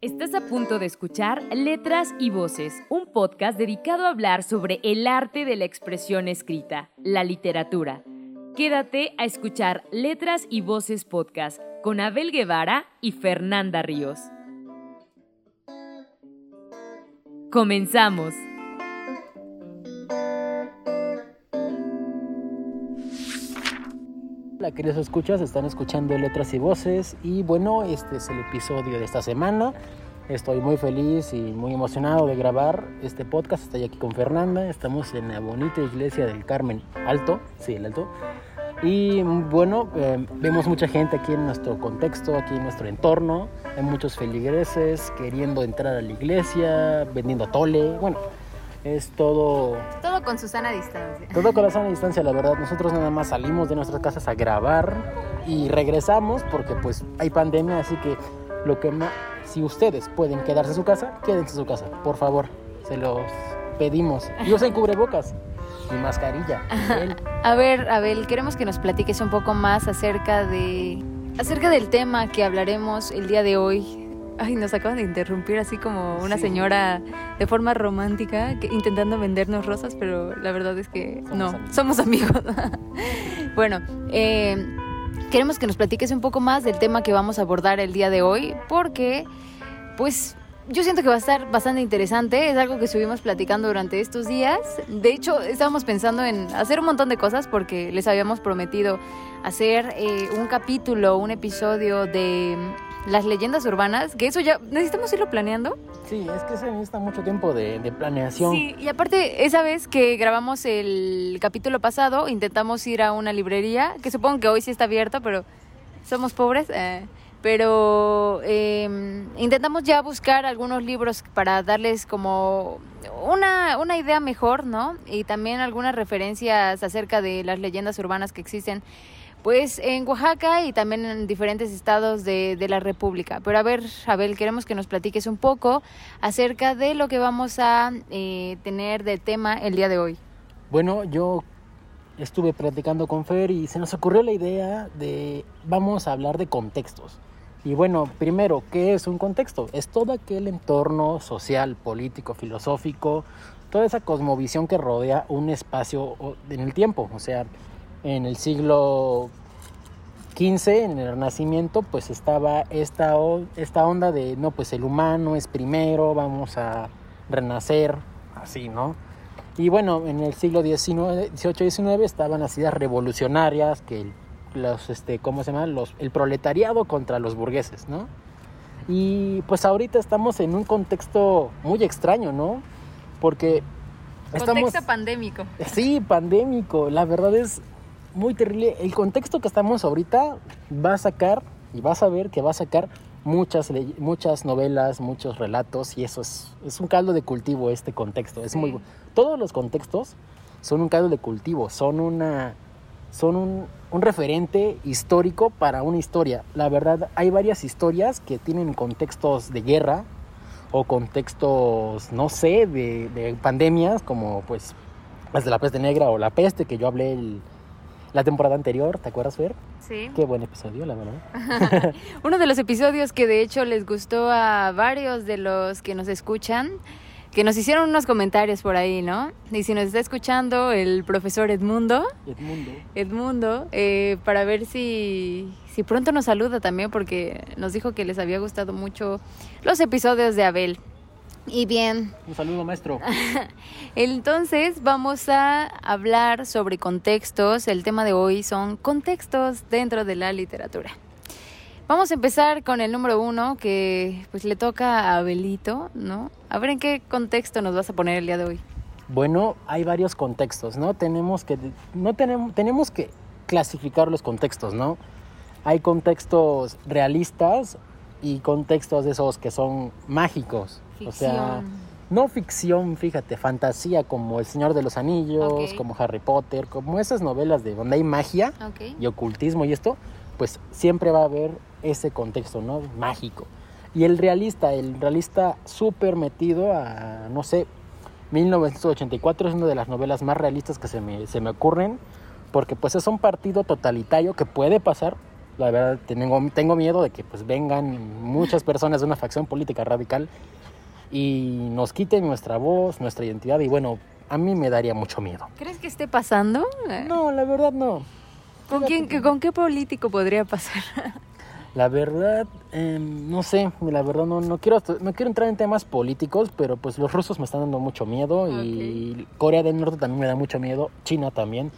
Estás a punto de escuchar Letras y Voces, un podcast dedicado a hablar sobre el arte de la expresión escrita, la literatura. Quédate a escuchar Letras y Voces podcast con Abel Guevara y Fernanda Ríos. Comenzamos. Hola queridos escuchas, están escuchando Letras y Voces y bueno, este es el episodio de esta semana. Estoy muy feliz y muy emocionado de grabar este podcast. Estoy aquí con Fernanda, estamos en la bonita iglesia del Carmen Alto, sí, el Alto. Y bueno, eh, vemos mucha gente aquí en nuestro contexto, aquí en nuestro entorno. Hay muchos feligreses queriendo entrar a la iglesia, vendiendo tole. Bueno, es todo... Todo con su sana distancia. Todo con la sana distancia, la verdad. Nosotros nada más salimos de nuestras casas a grabar y regresamos porque pues hay pandemia, así que lo que más... Si ustedes pueden quedarse en su casa, quédense en su casa, por favor. Se los pedimos. Y usen cubrebocas y mascarilla. A ver, Abel, queremos que nos platiques un poco más acerca de acerca del tema que hablaremos el día de hoy. Ay, nos acaban de interrumpir así como una Sí. señora de forma romántica que- intentando vendernos rosas, pero la verdad es que Somos no, amigos. somos amigos. bueno, eh, queremos que nos platiques un poco más del tema que vamos a abordar el día de hoy, porque pues yo siento que va a estar bastante interesante, es algo que estuvimos platicando durante estos días. De hecho, estábamos pensando en hacer un montón de cosas porque les habíamos prometido hacer eh, un capítulo, un episodio de las leyendas urbanas, que eso ya necesitamos irlo planeando. Sí, es que se necesita mucho tiempo de, de planeación. Sí, y aparte, esa vez que grabamos el capítulo pasado, intentamos ir a una librería, que supongo que hoy sí está abierto, pero somos pobres. eh, pero eh, intentamos ya buscar algunos libros para darles como una, una idea mejor, ¿no? Y también algunas referencias acerca de las leyendas urbanas que existen, pues en Oaxaca y también en diferentes estados de, la República. Pero a ver, Abel, queremos que nos platiques un poco acerca de lo que vamos a eh, tener de tema el día de hoy. Bueno, yo estuve platicando con Fer y se nos ocurrió la idea de vamos a hablar de contextos. Y bueno, primero, ¿qué es un contexto? Es todo aquel entorno social, político, filosófico, toda esa cosmovisión que rodea un espacio en el tiempo. O sea, en el siglo XV, en el Renacimiento, pues estaba esta, esta onda de, no, pues el humano es primero, vamos a renacer, así, ¿no? Y bueno, en el siglo XIX, XVIII XIX estaban las ideas revolucionarias que los, este, ¿cómo se llama? Los, el proletariado contra los burgueses, ¿no? Y pues ahorita estamos en un contexto muy extraño, ¿no? Porque estamos... pandémico. Sí, pandémico. La verdad es muy terrible. El contexto que estamos ahorita va a sacar y vas a ver que va a sacar muchas, muchas novelas, muchos relatos y eso es, es un caldo de cultivo este contexto. Es muy Todos los contextos son un caldo de cultivo, son una son un, un referente histórico para una historia. La verdad, hay varias historias que tienen contextos de guerra o contextos, no sé, de, de pandemias, como pues las de la peste negra o la peste que yo hablé el- la temporada anterior, ¿te acuerdas, Fer? Sí. Qué buen episodio, la verdad. Uno de los episodios que de hecho les gustó a varios de los que nos escuchan, que nos hicieron unos comentarios por ahí, ¿no? Y si nos está escuchando el profesor Edmundo, Edmundo. Edmundo, eh, para ver si, si pronto nos saluda también, porque nos dijo que les había gustado mucho los episodios de Abel. Y bien, Un saludo, maestro. entonces vamos a hablar sobre contextos. El tema de hoy son contextos dentro de la literatura. Vamos a empezar con el número uno que pues le toca a Abelito, ¿no? A ver en qué contexto nos vas a poner el día de hoy. Bueno, hay varios contextos, ¿no? Tenemos que, no tenemos, tenemos que clasificar los contextos, ¿no? Hay contextos realistas y contextos de esos que son mágicos. O sea, Ficción. no ficción, fíjate, fantasía como El Señor de los Anillos, Ok. como Harry Potter, como esas novelas de donde hay magia Ok. y ocultismo y esto, pues siempre va a haber ese contexto, ¿no? Mágico. Y el realista, el realista súper metido a, no sé, 1984 es una de las novelas más realistas que se me, se me ocurren, porque pues es un partido totalitario que puede pasar. La verdad, tengo, tengo miedo de que pues vengan muchas personas de una facción política radical y nos quiten nuestra voz, nuestra identidad y bueno, a mí me daría mucho miedo. ¿Crees que esté pasando? No, la verdad no. ¿Con, quién, ¿Con qué político podría pasar? La verdad, eh, no sé, la verdad no, no, quiero, no quiero entrar en temas políticos, pero pues los rusos me están dando mucho miedo y Corea del Norte también me da mucho miedo, China también.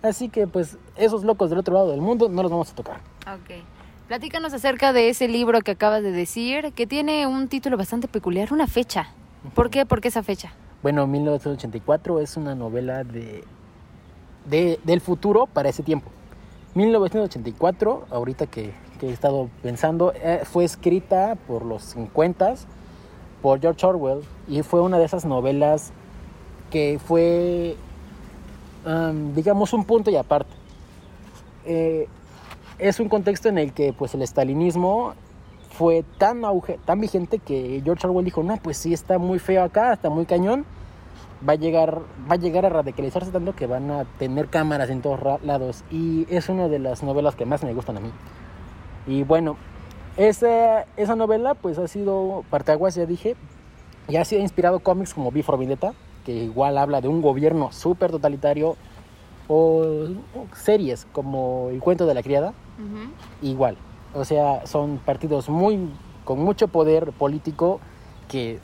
Así que pues esos locos del otro lado del mundo no los vamos a tocar. Ok. Platícanos acerca de ese libro que acabas de decir, que tiene un título bastante peculiar, una fecha. ¿Por qué? ¿Por qué esa fecha? Bueno, 1984 es una novela de, de del futuro para ese tiempo. 1984, ahorita que, que he estado pensando, eh, fue escrita por los 50 por George Orwell y fue una de esas novelas que fue, um, digamos, un punto y aparte. Eh, es un contexto en el que pues el estalinismo fue tan auge, tan vigente que George Orwell dijo, no, pues sí está muy feo acá, está muy cañón, va a llegar, va a llegar a radicalizarse tanto que van a tener cámaras en todos lados. Y es una de las novelas que más me gustan a mí. Y bueno, esa, esa novela pues ha sido parteaguas, ya dije, y ha sido inspirado cómics como Before Vendetta, que igual habla de un gobierno súper totalitario, o, o series como El cuento de la criada, -huh. igual. O sea, son partidos muy con mucho poder político que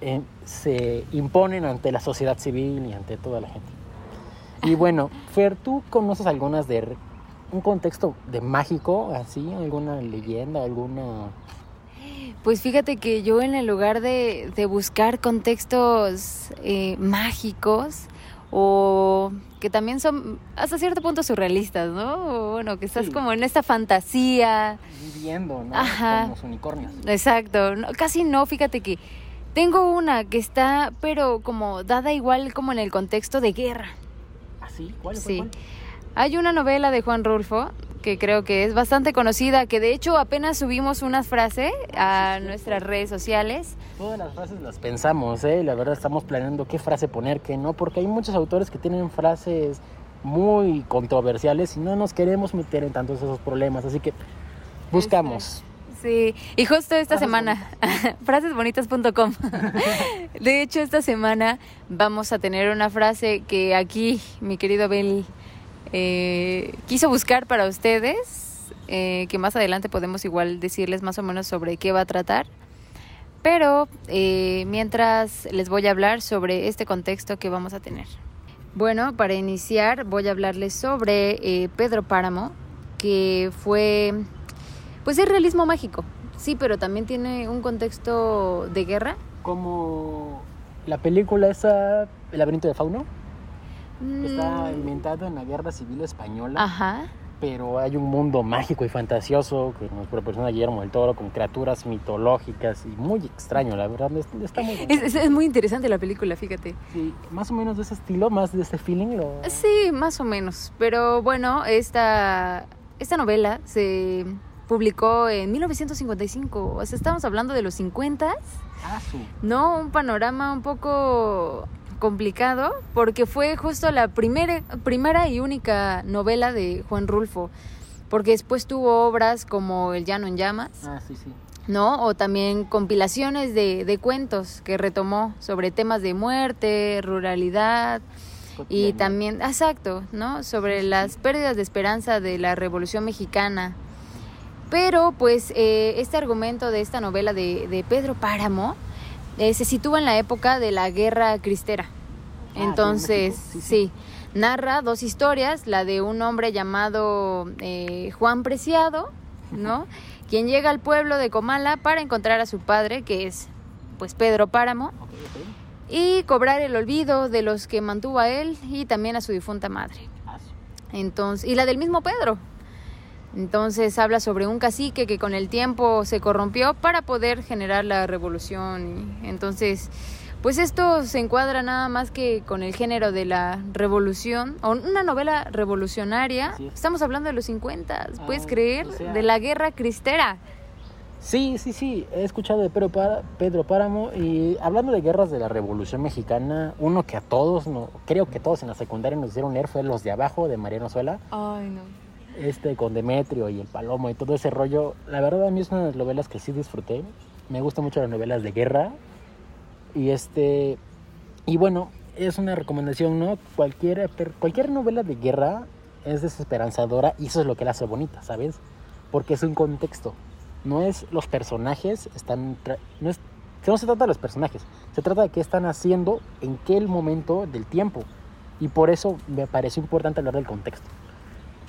eh, se imponen ante la sociedad civil y ante toda la gente. Y bueno, Fer, ¿tú conoces algunas de un contexto de mágico, así, alguna leyenda, alguna... Pues fíjate que yo en el lugar de, de buscar contextos eh, mágicos o que también son hasta cierto punto surrealistas, ¿no? O bueno, que estás sí. como en esta fantasía. Viviendo, ¿no? Ajá. Como los unicornios. Exacto. No, casi no, fíjate que tengo una que está, pero como dada igual como en el contexto de guerra. ¿Ah, sí? ¿Cuál? Sí. ¿Cuál? Hay una novela de Juan Rulfo que creo que es bastante conocida, que de hecho apenas subimos una frase a nuestras redes sociales. Todas las frases las pensamos, ¿eh? La verdad estamos planeando qué frase poner, qué no, porque hay muchos autores que tienen frases muy controversiales y no nos queremos meter en tantos esos problemas, así que buscamos. Sí, y justo esta Frases semana, frasesbonitas.com. De hecho, esta semana vamos a tener una frase que aquí mi querido Abel eh, quiso buscar para ustedes, eh, que más adelante podemos igual decirles más o menos sobre qué va a tratar. Pero eh, mientras les voy a hablar sobre este contexto que vamos a tener. Bueno, para iniciar voy a hablarles sobre Pedro Páramo, que fue pues es realismo mágico, sí, pero también tiene un contexto de guerra. Como la película esa, El laberinto de Fauno, mm. está inventado en la guerra civil española. Ajá. Pero hay un mundo mágico y fantasioso que nos proporciona Guillermo del Toro con criaturas mitológicas y muy extraño, la verdad. Está muy es, es, es, muy interesante la película, fíjate. Sí, más o menos de ese estilo, más de ese feeling. Lo... Sí, más o menos. Pero bueno, esta, esta novela se publicó en 1955. O sea, estamos hablando de los 50. Ah, sí. No, un panorama un poco complicado porque fue justo la primera, primera y única novela de Juan Rulfo. Porque después tuvo obras como El Llano en Llamas. Ah, sí, sí. ¿no? O también compilaciones de, de cuentos que retomó sobre temas de muerte, ruralidad, y también, exacto, ¿no? Sobre las pérdidas de esperanza de la Revolución Mexicana. Pero pues eh, este argumento de esta novela de, de Pedro Páramo eh, se sitúa en la época de la Guerra Cristera. Ah, Entonces, sí, sí. sí, narra dos historias, la de un hombre llamado eh, Juan Preciado, ¿no? Quien llega al pueblo de Comala para encontrar a su padre, que es pues Pedro Páramo, Okay, okay. y cobrar el olvido de los que mantuvo a él y también a su difunta madre. Ah. Entonces, y la del mismo Pedro. Entonces habla sobre un cacique que con el tiempo se corrompió para poder generar la revolución. Entonces, pues esto se encuadra nada más que con el género de la revolución, o una novela revolucionaria. Es. Estamos hablando de los 50, ¿puedes Ah, creer? o sea- de la guerra cristera. Sí, sí, sí, he escuchado de Pedro, Pá- Pedro Páramo y hablando de guerras de la Revolución Mexicana, uno que a todos, no, creo que todos en la secundaria nos hicieron leer fue Los de Abajo de Mariano Suela, Ay, no. Este con Demetrio y el Palomo y todo ese rollo. La verdad a mí es una de las novelas que sí disfruté, me gustan mucho las novelas de guerra y este, y bueno, es una recomendación, ¿no? Cualquier, cualquier novela de guerra es desesperanzadora y eso es lo que la hace bonita, ¿sabes? Porque es un contexto. No es los personajes, están. No, es, no se trata de los personajes, se trata de qué están haciendo en qué momento del tiempo. Y por eso me pareció importante hablar del contexto.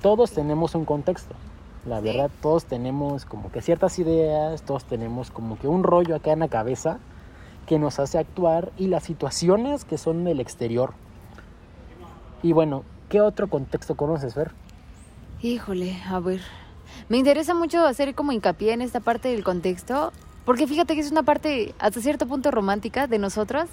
Todos tenemos un contexto, la verdad, todos tenemos como que ciertas ideas, todos tenemos como que un rollo acá en la cabeza que nos hace actuar y las situaciones que son del exterior. Y bueno, ¿qué otro contexto conoces, Fer? Híjole, a ver. Me interesa mucho hacer como hincapié en esta parte del contexto, porque fíjate que es una parte hasta cierto punto romántica de nosotros,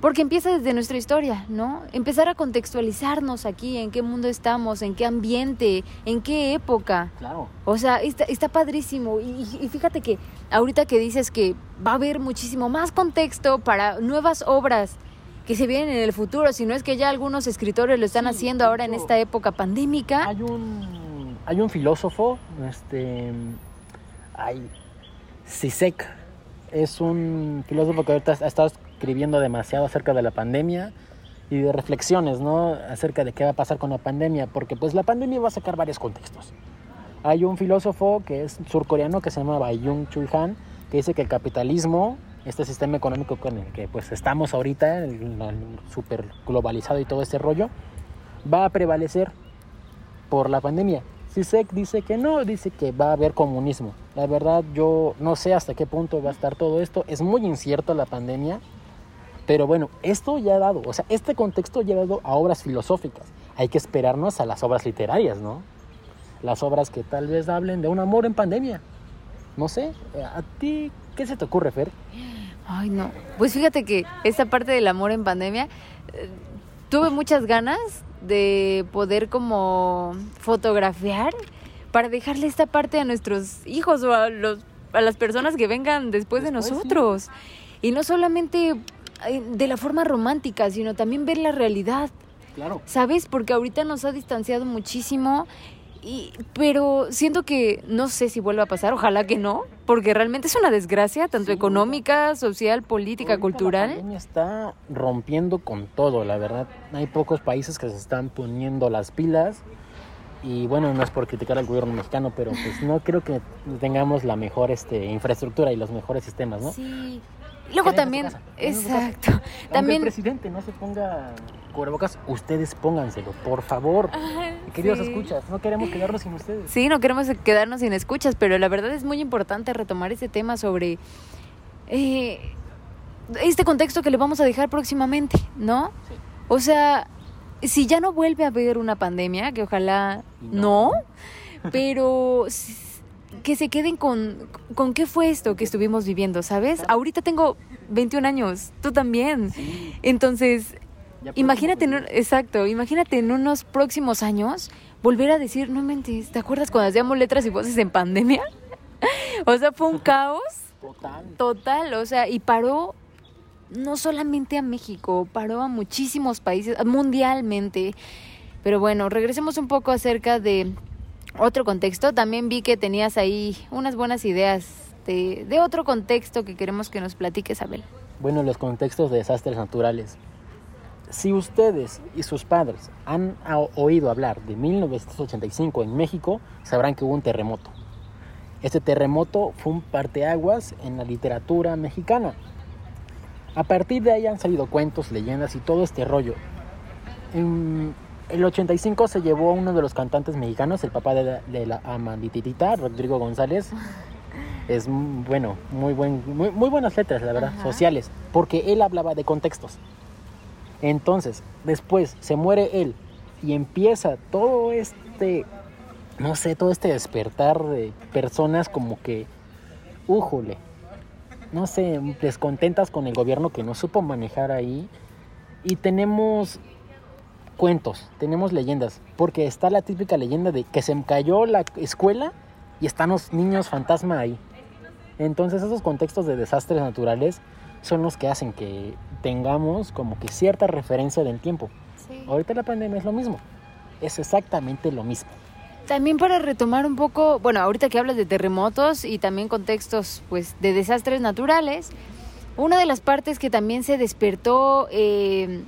porque empieza desde nuestra historia, ¿no? Empezar a contextualizarnos aquí, en qué mundo estamos, en qué ambiente, en qué época. Claro. O sea, está, está padrísimo. Y, fíjate que ahorita que dices que va a haber muchísimo más contexto para nuevas obras que se vienen en el futuro, si no es que ya algunos escritores lo están Sí, haciendo ahora en esta época pandémica. Hay un, hay un filósofo, este, hay, Sisek, es un filósofo que ahorita ha estado escribiendo demasiado acerca de la pandemia y de reflexiones, ¿no? Acerca de qué va a pasar con la pandemia, porque pues la pandemia va a sacar varios contextos. Hay un filósofo que es surcoreano que se llama Bayung Chui Han, que dice que el capitalismo, este sistema económico con el que pues estamos ahorita, el, el super globalizado y todo ese rollo, va a prevalecer por la pandemia. Sisek dice que no, dice que va a haber comunismo. La verdad yo no sé hasta qué punto va a estar todo esto. Es muy incierto la pandemia, pero bueno, esto ya ha dado, o sea, este contexto ya ha dado a obras filosóficas. Hay que esperarnos a las obras literarias, ¿no? Las obras que tal vez hablen de un amor en pandemia. No sé, ¿a ti qué se te ocurre, Fer? Ay, no. Pues fíjate que esta parte del amor en pandemia, eh, tuve muchas ganas de poder como fotografiar para dejarle esta parte a nuestros hijos o a, los, a las personas que vengan después, de sí. nosotros. Y no solamente de la forma romántica, sino también ver la realidad. Claro. ¿Sabes? Porque ahorita nos ha distanciado muchísimo. Y, pero siento que no sé si vuelva a pasar, ojalá que no, porque realmente es una desgracia, tanto Sí, económica, social, política, Ahorita La cultural. pandemia está rompiendo con todo, la verdad. Hay pocos países que se están poniendo las pilas. Y bueno, no es por criticar al gobierno mexicano, pero pues no creo que tengamos la mejor este, infraestructura y los mejores sistemas, ¿no? Sí. Luego también, exacto. Aunque el presidente no se ponga cubrebocas, ustedes pónganselo, por favor. Queridos sí. escuchas, no queremos quedarnos sin ustedes. Sí, no queremos quedarnos sin escuchas, pero la verdad es muy importante retomar ese tema sobre eh, este contexto que le vamos a dejar próximamente, ¿no? Sí. O sea, si ya no vuelve a haber una pandemia, que ojalá no, no. pero que se queden con, con qué fue esto que estuvimos viviendo, ¿sabes? Ahorita tengo 21 años, tú también. Sí, Entonces, Imagínate, en un- exacto, imagínate en unos próximos años volver a decir, no mentes, ¿te acuerdas cuando hacíamos letras y voces en pandemia? o sea, fue un caos Total. total, o sea, y paró no solamente a México, paró a muchísimos países, mundialmente. Pero bueno, regresemos un poco acerca de otro contexto. También vi que tenías ahí unas buenas ideas de, de otro contexto que queremos que nos platiques, Abel. Bueno, los contextos de desastres naturales. Si ustedes y sus padres han oído hablar de 1985 en México, sabrán que hubo un terremoto. Este terremoto fue un parteaguas en la literatura mexicana. A partir de ahí han salido cuentos, leyendas y todo este rollo. En el 85 se llevó a uno de los cantantes mexicanos, el papá de la, de la amandititita, Rodrigo González. Es bueno, muy, buen, muy, muy buenas letras, la verdad, Ajá. sociales, porque él hablaba de contextos. Entonces, después se muere él y empieza todo este, no sé, todo este despertar de personas como que, újole, no sé, descontentas con el gobierno que no supo manejar ahí. Y tenemos cuentos, tenemos leyendas, porque está la típica leyenda de que se cayó la escuela y están los niños fantasma ahí. Entonces esos contextos de desastres naturales son los que hacen que tengamos como que cierta referencia del tiempo. Ahorita la pandemia es lo mismo, es exactamente lo mismo. También para retomar un poco, bueno, ahorita que hablas de terremotos y también contextos pues de desastres naturales, una de las partes que también se despertó eh,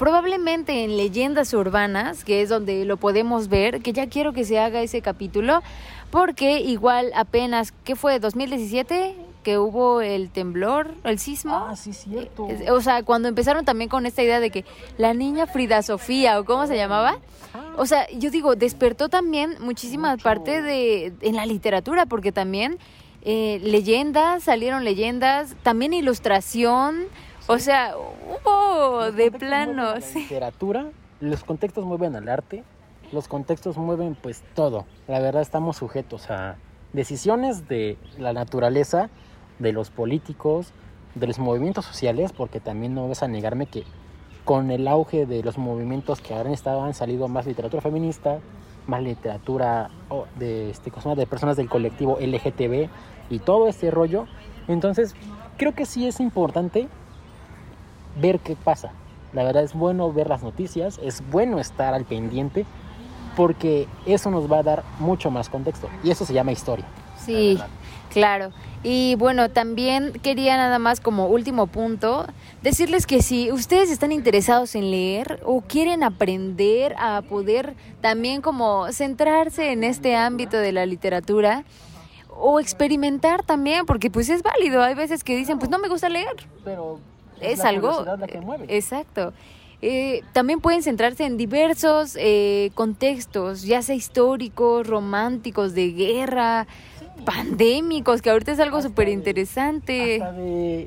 probablemente en leyendas urbanas, que es donde lo podemos ver, que ya quiero que se haga ese capítulo, porque igual apenas, ¿qué fue? ¿2017? que hubo el temblor, el sismo. Ah, sí, cierto. O sea, cuando empezaron también con esta idea de que la niña Frida Sofía, o cómo se llamaba, o sea, yo digo, despertó también muchísima parte de en la literatura, porque también eh, leyendas, salieron leyendas, también ilustración, o sea, hubo de plano. La literatura, los contextos mueven al arte, los contextos mueven pues todo. La verdad estamos sujetos a decisiones de la naturaleza, de los políticos, de los movimientos sociales, porque también no vas a negarme que con el auge de los movimientos que ahora estaban han salido más literatura feminista, más literatura de, este, de personas del colectivo LGTB y todo este rollo. Entonces, creo que sí es importante ver qué pasa. La verdad es bueno ver las noticias, es bueno estar al pendiente porque eso nos va a dar mucho más contexto y eso se llama historia. Sí, claro. Y bueno, también quería nada más como último punto decirles que si ustedes están interesados en leer o quieren aprender a poder también como centrarse en este ámbito de la literatura o experimentar también, porque pues es válido, hay veces que dicen, pues no me gusta leer. Pero es, algo... La que mueve. Exacto. Eh, también pueden centrarse en diversos eh, contextos, ya sea históricos, románticos, de guerra, pandémicos, que ahorita es algo súper interesante.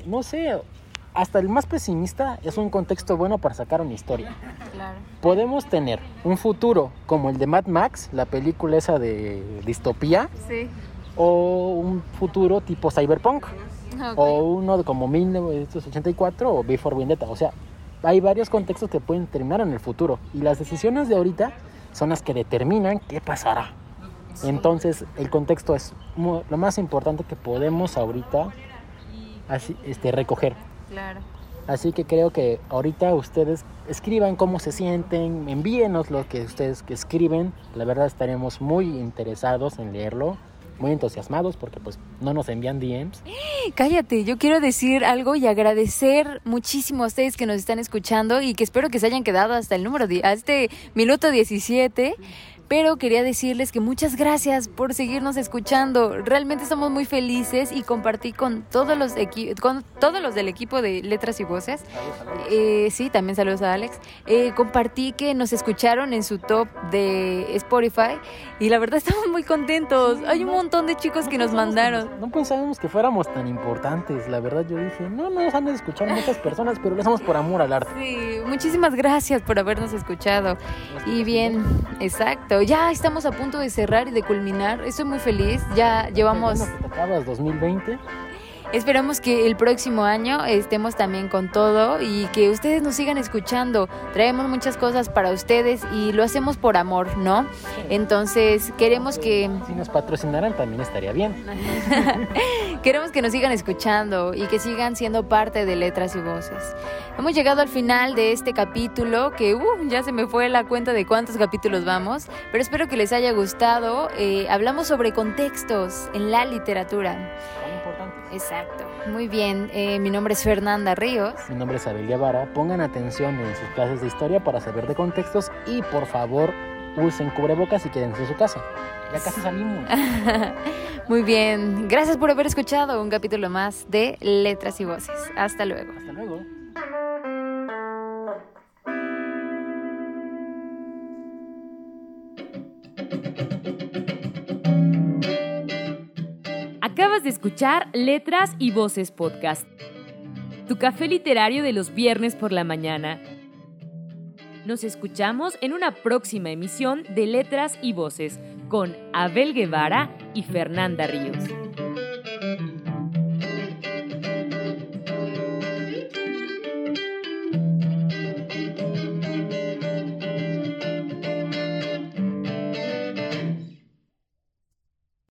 No sé, hasta el más pesimista es un contexto bueno para sacar una historia. Claro. Podemos tener un futuro como el de Mad Max, la película esa de distopía, sí. o un futuro tipo cyberpunk, o uno de como 1984 o Before Vendetta. O sea, hay varios contextos que pueden terminar en el futuro y las decisiones de ahorita son las que determinan qué pasará. Entonces, el contexto es lo más importante que podemos ahorita así, este, recoger. Claro. Así que creo que ahorita ustedes escriban cómo se sienten, envíenos lo que ustedes que escriben. La verdad estaremos muy interesados en leerlo, muy entusiasmados porque pues no nos envían DMs. Cállate, yo quiero decir algo y agradecer muchísimo a ustedes que nos están escuchando y que espero que se hayan quedado hasta el número, a este minuto 17 pero quería decirles que muchas gracias por seguirnos escuchando. Realmente estamos muy felices y compartí con todos los, con todos los del equipo de Letras y Voces. Eh, sí, también saludos a Alex. Eh, compartí que nos escucharon en su top de Spotify y la verdad estamos muy contentos. Hay un montón de chicos que nos mandaron. No pensábamos que fuéramos tan importantes. La verdad yo dije, no, no nos han de escuchar muchas personas, pero lo hacemos por amor al arte. Sí, muchísimas gracias por habernos escuchado. Y bien, exacto ya estamos a punto de cerrar y de culminar. Estoy muy feliz. Ya llevamos. acabas 2020. Esperamos que el próximo año estemos también con todo y que ustedes nos sigan escuchando. Traemos muchas cosas para ustedes y lo hacemos por amor, ¿no? Entonces, queremos que... Si nos patrocinaran también estaría bien. queremos que nos sigan escuchando y que sigan siendo parte de Letras y Voces. Hemos llegado al final de este capítulo que uh, ya se me fue la cuenta de cuántos capítulos vamos, pero espero que les haya gustado. Eh, hablamos sobre contextos en la literatura. Exacto. Muy bien. Eh, mi nombre es Fernanda Ríos. Mi nombre es Abelia Vara. Pongan atención en sus clases de historia para saber de contextos y por favor usen cubrebocas y quédense en su casa. Ya casi salimos. Muy bien. Gracias por haber escuchado un capítulo más de Letras y Voces. Hasta luego. Hasta luego. De escuchar Letras y Voces Podcast, tu café literario de los viernes por la mañana. Nos escuchamos en una próxima emisión de Letras y Voces con Abel Guevara y Fernanda Ríos.